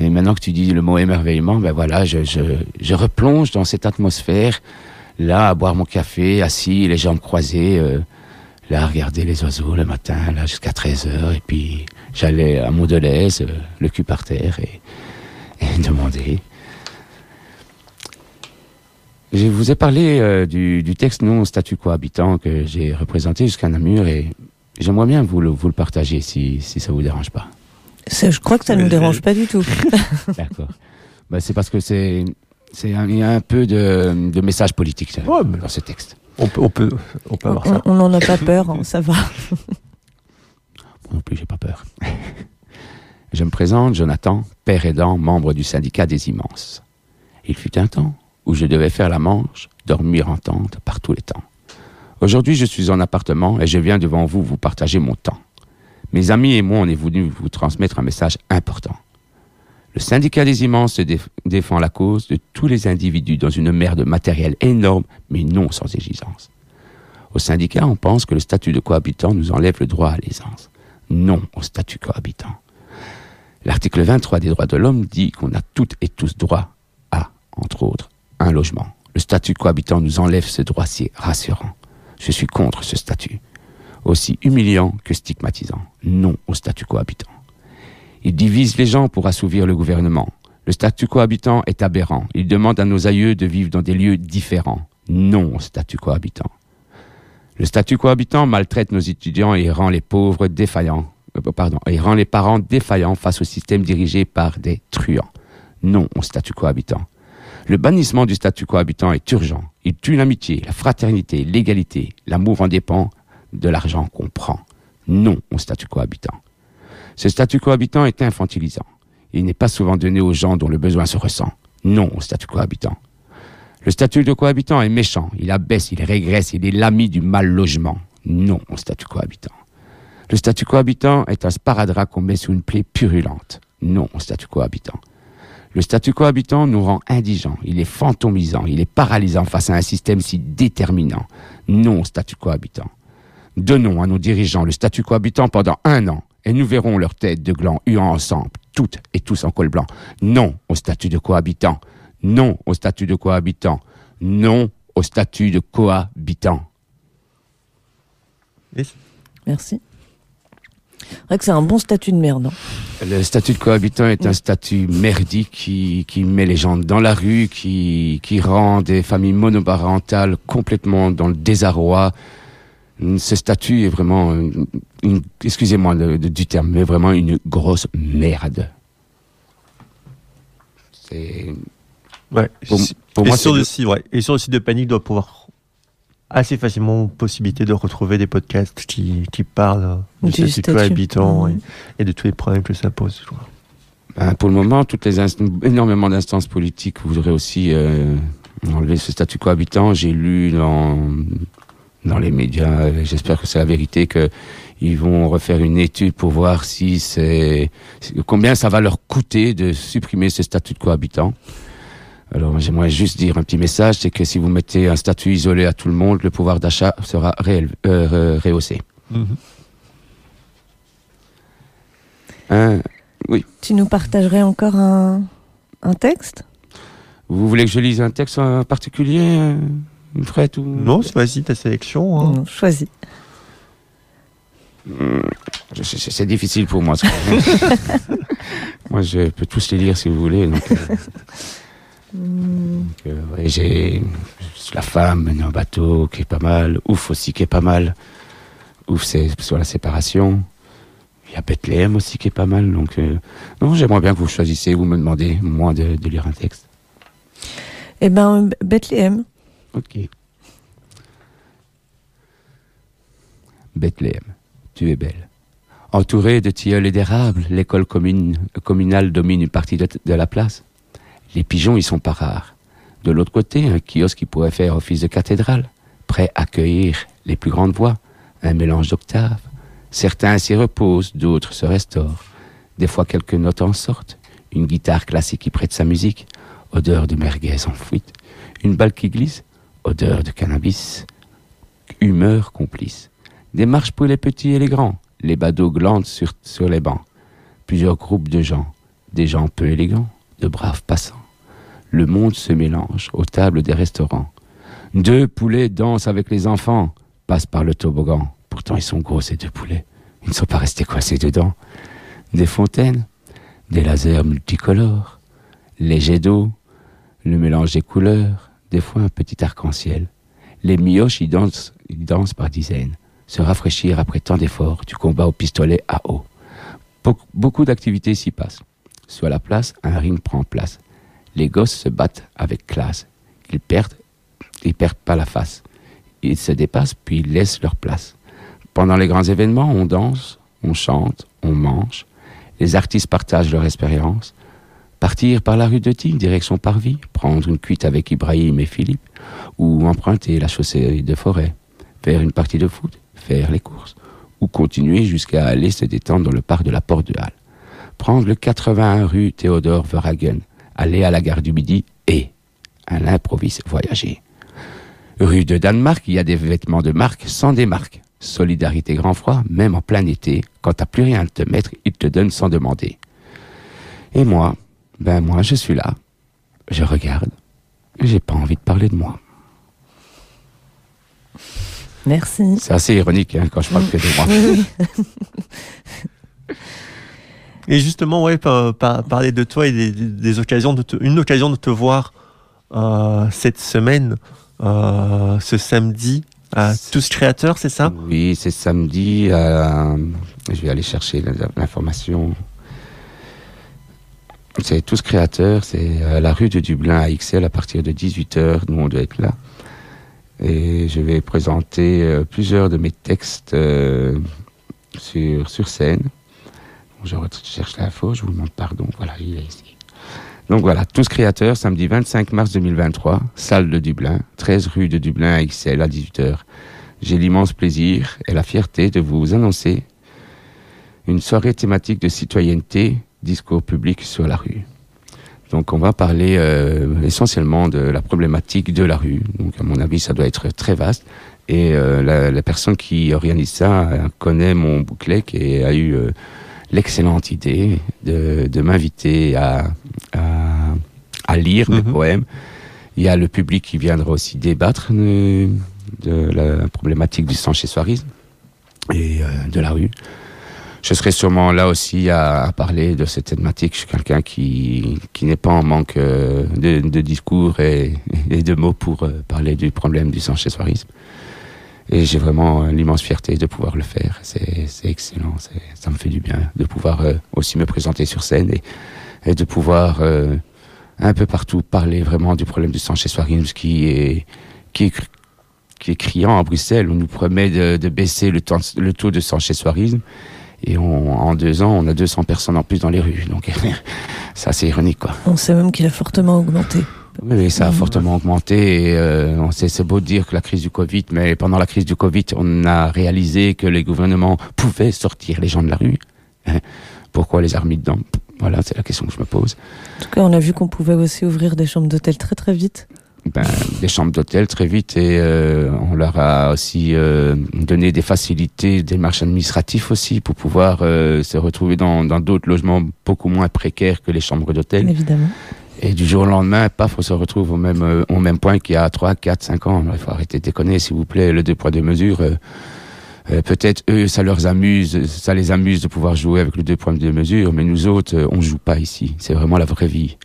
Et maintenant que tu dis le mot émerveillement, ben voilà, je, je, je replonge dans cette atmosphère, là, à boire mon café, assis, les jambes croisées, euh, là, à regarder les oiseaux le matin, là, jusqu'à 13 heures. Et puis, j'allais à Mondelez, euh, le cul par terre, et, et demander. Je vous ai parlé euh, du, du texte non statut cohabitant que j'ai représenté jusqu'à Namur et j'aimerais bien vous le, vous le partager si, si ça vous dérange pas. Ça, je crois que ça ne nous Mais- dérange pas du tout. D'accord. Bah, c'est parce que c'est, c'est un, il y a un peu de, de message politique là, Ouais, mais- dans ce texte. On peut, on peut, on peut avoir ça. On n'en a pas peur, hein, ça va. Moi non plus, j'ai pas peur. Je me présente, Jonathan, père aidant, membre du syndicat des immenses. Il fut un temps où je devais faire la manche, dormir en tente par tous les temps. Aujourd'hui, je suis en appartement et je viens devant vous vous partager mon temps. Mes amis et moi, on est venus vous transmettre un message important. Le syndicat des immenses se déf- défend la cause de tous les individus dans une mer de matériel énorme, mais non sans exigence. Au syndicat, on pense que le statut de cohabitant nous enlève le droit à l'aisance. Non au statut cohabitant. L'article 23 des droits de l'homme dit qu'on a toutes et tous droit à, entre autres, un logement. Le statut cohabitant nous enlève ce droit si rassurant. Je suis contre ce statut. Aussi humiliant que stigmatisant. Non au statut cohabitant. Il divise les gens pour assouvir le gouvernement. Le statut cohabitant est aberrant. Il demande à nos aïeux de vivre dans des lieux différents. Non au statut cohabitant. Le statut cohabitant maltraite nos étudiants et rend les pauvres défaillants. euh, pardon, et rend les parents défaillants face au système dirigé par des truands. Non au statut cohabitant. Le bannissement du statut cohabitant est urgent. Il tue l'amitié, la fraternité, l'égalité. L'amour en dépend de l'argent qu'on prend. Non au statut cohabitant. Ce statut cohabitant est infantilisant. Il n'est pas souvent donné aux gens dont le besoin se ressent. Non au statut cohabitant. Le statut de cohabitant est méchant. Il abaisse, il régresse, il est l'ami du mal logement. Non au statut cohabitant. Le statut cohabitant est un sparadrap qu'on met sous une plaie purulente. Non au statut cohabitant. Le statut cohabitant nous rend indigents, il est fantomisant, il est paralysant face à un système si déterminant. Non au statut cohabitant. Donnons à nos dirigeants le statut cohabitant pendant un an et nous verrons leurs têtes de glands huant ensemble, toutes et tous en col blanc. Non au statut de cohabitant. Non au statut de cohabitant. Non au statut de cohabitant. Merci. C'est vrai que c'est un bon statut de merde. hein. Le statut de cohabitant est un statut merdique qui, qui met les gens dans la rue, qui, qui rend des familles monoparentales complètement dans le désarroi. Ce statut est vraiment, excusez-moi du terme, mais vraiment une grosse merde. C'est, Ouais. pour, pour et, moi, sur c'est le le- site, ouais. et sur le site de Panique, doit pouvoir assez facilement possibilité de retrouver des podcasts qui, qui parlent Du du statut de statut. cohabitant et, et de tous les problèmes que ça pose. Ben, pour le moment, toutes les énormément d'instances politiques voudraient aussi euh, enlever ce statut cohabitant. J'ai lu dans dans les médias. J'espère que c'est la vérité que ils vont refaire une étude pour voir si c'est combien ça va leur coûter de supprimer ce statut de cohabitant. Alors j'aimerais juste dire un petit message, c'est que si vous mettez un statut isolé à tout le monde, le pouvoir d'achat sera réel- euh, re- rehaussé. Mhm. Hein, Tu nous partagerais encore un, un texte? Vous voulez que je lise un texte en particulier, euh, Fred ou? Non, vas-y, ta sélection. hein. Non, Choisis. Je sais, C'est c'est difficile pour moi. moi, je peux tous les lire si vous voulez. Donc, euh, euh, j'ai la femme en bateau qui est pas mal. Ouf aussi qui est pas mal. Ouf, c'est sur la séparation. Il y a Bethléem aussi qui est pas mal. Donc, euh, non, j'aimerais bien que vous choisissiez. Vous me demandez moi de, de lire un texte. Eh ben, Bethléem. Ok. Bethléem, tu es belle. Entourée de tilleuls et d'érables, l'école commune- communale domine une partie de, de la place. Les pigeons y sont pas rares. De l'autre côté, un kiosque qui pourrait faire office de cathédrale, prêt à accueillir les plus grandes voix, un mélange d'octaves. Certains s'y reposent, d'autres se restaurent. Des fois, quelques notes en sortent. Une guitare classique qui prête sa musique, odeur de merguez en fuite. Une balle qui glisse, odeur de cannabis. Humeur complice. Des marches pour les petits et les grands. Les badauds glandent sur les bancs. Plusieurs groupes de gens. Des gens peu élégants, de braves passants. Le monde se mélange aux tables des restaurants. Deux poulets dansent avec les enfants, passent par le toboggan. Pourtant ils sont gros ces deux poulets. Ils ne sont pas restés coincés dedans. Des fontaines, des lasers multicolores, les jets d'eau, le mélange des couleurs, des fois un petit arc-en-ciel. Les mioches y dansent, y dansent par dizaines, se rafraîchir après tant d'efforts du combat au pistolet à eau. Be- beaucoup d'activités s'y passent. Sur la place, un ring prend place. Les gosses se battent avec classe. Ils perdent, ils perdent pas la face. Ils se dépassent puis ils laissent leur place. Pendant les grands événements, on danse, on chante, on mange. Les artistes partagent leur expérience. Partir par la rue de Tignes, direction Parvis, prendre une cuite avec Ibrahim et Philippe, ou emprunter la chaussée de forêt, faire une partie de foot, faire les courses, ou continuer jusqu'à aller se détendre dans le parc de la Porte de Halle. Prendre le 81 rue Théodore Verhagen, aller à la gare du Midi et, à l'improviste, voyager. Rue de Danemark, il y a des vêtements de marque sans des marques. Solidarité grand froid, même en plein été, quand t'as plus rien à te mettre, ils te donnent sans demander. Et moi, ben moi je suis là, je regarde, j'ai pas envie de parler de moi. Merci. C'est assez ironique hein, quand je parle que de moi. Et justement, ouais, par- par- parler de toi et des, occasions de te- une occasion de te voir euh, cette semaine, euh, ce samedi, à Tous Créateurs, c'est ça? Oui, c'est samedi. euh, je vais aller chercher l'information. C'est tous créateurs, c'est la rue de Dublin à XL à partir de 18h, nous on doit être là. Et je vais présenter plusieurs de mes textes sur, sur scène. Je cherche l'info, je vous demande pardon, voilà, il est ici. Donc voilà, tous créateurs, samedi 25 mars 2023, salle de Dublin, 13 rue de Dublin à XL à 18h. J'ai l'immense plaisir et la fierté de vous annoncer une soirée thématique de citoyenneté, discours public sur la rue. Donc on va parler euh, essentiellement de la problématique de la rue. Donc à mon avis, ça doit être très vaste. Et euh, la, personne qui organise ça euh, connaît mon bouclet et a eu l'excellente idée de, de m'inviter à, à, à lire mes Mhm. poèmes. Il y a le public qui viendra aussi débattre de, de la problématique du sans-chez-soirisme et euh, de la rue. Je serai sûrement là aussi à, à parler de cette thématique. Je suis quelqu'un qui, qui n'est pas en manque euh, de, de discours et, et de mots pour euh, parler du problème du sans-chez-soirisme. Et j'ai vraiment euh, l'immense fierté de pouvoir le faire. C'est excellent, ça me fait du bien de pouvoir euh, aussi me présenter sur scène et, et de pouvoir euh, un peu partout parler vraiment du problème du sans-chez-soirisme qui est, qui est, qui est criant à Bruxelles. On nous promet de, baisser le, taux de sans-chez-soirisme. Et on- en deux ans, on a 200 personnes en plus dans les rues. Donc, ça, c'est ironique, quoi. On sait même qu'il a fortement augmenté. Oui, oui, ça a fortement augmenté. Et, euh, on sait, c'est beau de dire que la crise du Covid, mais pendant la crise du Covid, on a réalisé que les gouvernements pouvaient sortir les gens de la rue. Hein. Pourquoi les armer dedans? Voilà, c'est la question que je me pose. En tout cas, on a vu qu'on pouvait aussi ouvrir des chambres d'hôtel très très vite. Ben, des chambres d'hôtel très vite et euh, on leur a aussi euh, donné des facilités, des marches administratives aussi pour pouvoir euh, se retrouver dans dans d'autres logements beaucoup moins précaires que les chambres d'hôtel. Évidemment. Et du jour au lendemain, paf, on se retrouve au même, euh, au même point qu'il y a 3, 4, 5 ans. Il faut arrêter de déconner, s'il vous plaît, le deux poids, deux mesures. euh, euh, Peut-être eux, ça leur amuse, ça les amuse de pouvoir jouer avec le deux poids, deux mesures, mais nous autres, euh, on joue pas ici. C'est vraiment la vraie vie.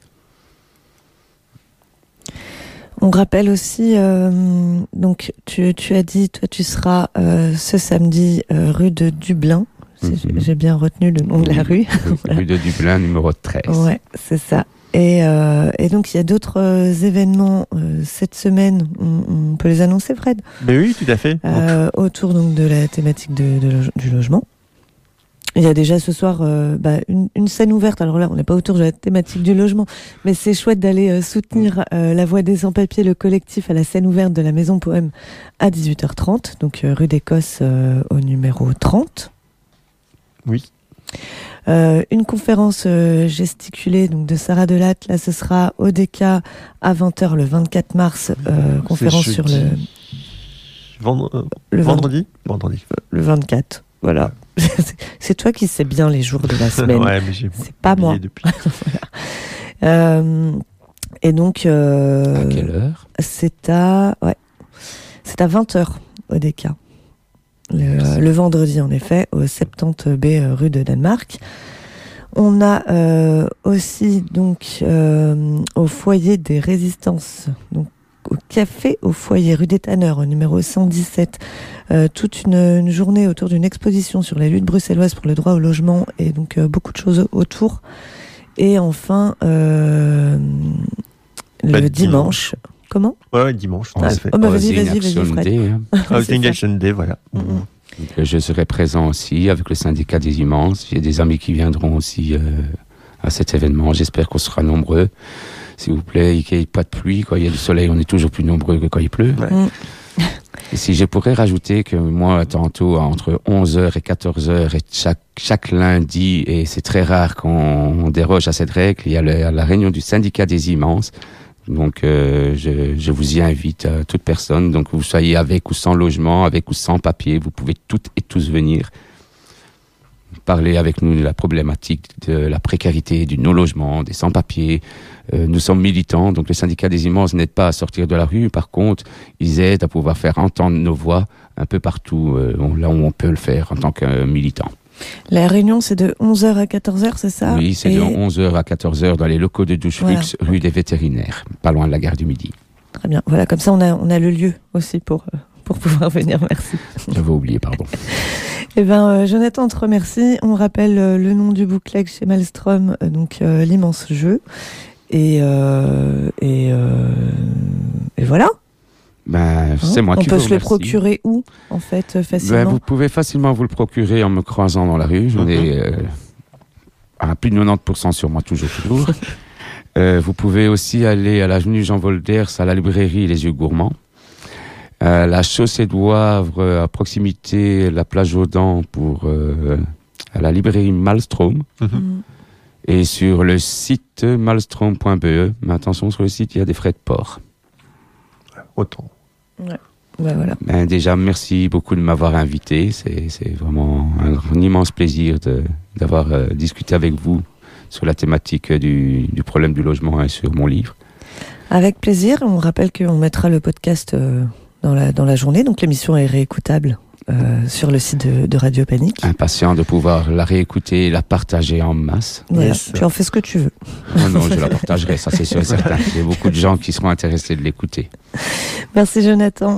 On rappelle aussi, euh, donc tu, tu as dit, toi tu seras ce samedi rue de Dublin. Mhm. j'ai- bien retenu le nom de la rue. Rue- Rue de Dublin, numéro 13. Ouais, c'est ça. Et, euh, et donc il y a d'autres euh, événements euh, cette semaine. On, on peut les annoncer, Fred, Mais oui, tout à fait. autour donc de la thématique de, de loge- du logement. Il y a déjà ce soir bah, une, une scène ouverte. Alors là, on n'est pas autour de la thématique du logement, mais c'est chouette d'aller soutenir la Voix des sans-papiers, le collectif à la scène ouverte de la Maison Poème à 18h30, donc rue d'Écosse au numéro 30. Oui. Euh, une conférence euh, gesticulée donc de Sarah Delatte. Là, ce sera au DK à 20h le 24 mars. euh, conférence C'est sur le, Vendre- euh, le, 20 vendredi? Vendredi. le 24. Voilà. c'est toi qui sais bien les jours de la semaine. ouais, C'est pas moi. Depuis. Euh, et donc, euh, À quelle heure? c'est à, ouais, c'est à 20h au DK. Le, le vendredi, en effet, au 70B euh, rue de Danemark. On a euh, aussi donc euh, au foyer des résistances, donc au café au foyer rue des Tanneurs, au numéro 117, euh, toute une, une journée autour d'une exposition sur les luttes bruxelloises pour le droit au logement et donc beaucoup de choses autour. Et enfin, Bah, le dimanche. dimanche. Comment? Ouais, dimanche. Tout Oh, à fait. Oh, bah, vas-y, Housing vas-y, vas-y, Fred. Day, hein. Housing ça. Action Day, voilà. Mm, mm. Donc, euh, je serai présent aussi avec le syndicat des immenses. J'ai des amis qui viendront aussi euh, à cet événement. J'espère qu'on sera nombreux. S'il vous plaît, qu'il n'y ait pas de pluie. Quand il y a du soleil, on est toujours plus nombreux que quand il pleut. Ouais. Mm. Et si je pourrais rajouter que moi, tantôt, entre 11h et 14h, et chaque, chaque lundi, et c'est très rare qu'on on déroge à cette règle, il y a le- la réunion du syndicat des immenses. Donc, euh, je, vous y invite, à toute personne. Donc, vous soyez avec ou sans logement, avec ou sans papier, vous pouvez toutes et tous venir parler avec nous de la problématique de la précarité, du non-logement, des sans-papiers. Euh, nous sommes militants, donc le syndicat des immenses n'aide pas à sortir de la rue. Par contre, ils aident à pouvoir faire entendre nos voix un peu partout, euh, là où on peut le faire en tant que militant. La réunion, c'est de 11h à 14h, c'est ça oui, c'est Et- de 11h à 14h dans les locaux de Douche Voilà. Rue des vétérinaires, pas loin de la gare du Midi. Très bien. Voilà, comme ça, on a, on a le lieu aussi pour, euh, pour pouvoir venir. Merci. J'avais oublié, pardon. Eh ben, euh, Jonathan, on te remercie. On rappelle euh, le nom du bookleg chez Maelstrom, euh, donc l'immense jeu. Et, et, et voilà. Ben, c'est Hein moi on qui peut vous se le procurer où, en fait, euh, Ben, facilement vous pouvez facilement vous le procurer en me croisant dans la rue. J'en ai euh, à plus de 90% sur moi, toujours, toujours. Euh, vous pouvez aussi aller à l'avenue Jean Volders, à la librairie Les Yeux Gourmands. Euh, la chaussée de Wavre, euh, à proximité de la plage aux Dents, pour, euh, à la librairie Malstrom. Mm. Et sur le site malstrom.be. Mais attention, sur le site, il y a des frais de port. Autant. Voilà. Ben, déjà, merci beaucoup de m'avoir invité. C'est vraiment un, un immense plaisir d'avoir euh, discuté avec vous sur la thématique du, du problème du logement et sur mon livre. Avec plaisir. On rappelle qu'on mettra le podcast euh, dans, la, dans la journée. Donc, l'émission est réécoutable euh, sur le site de, de Radio Panique. Impatient de pouvoir la réécouter et la partager en masse. Voilà. Yes. Tu en fais ce que tu veux. Oh non, je la partagerai, ça c'est sûr et certain. Il y a beaucoup de gens qui seront intéressés de l'écouter. Merci, Jonathan.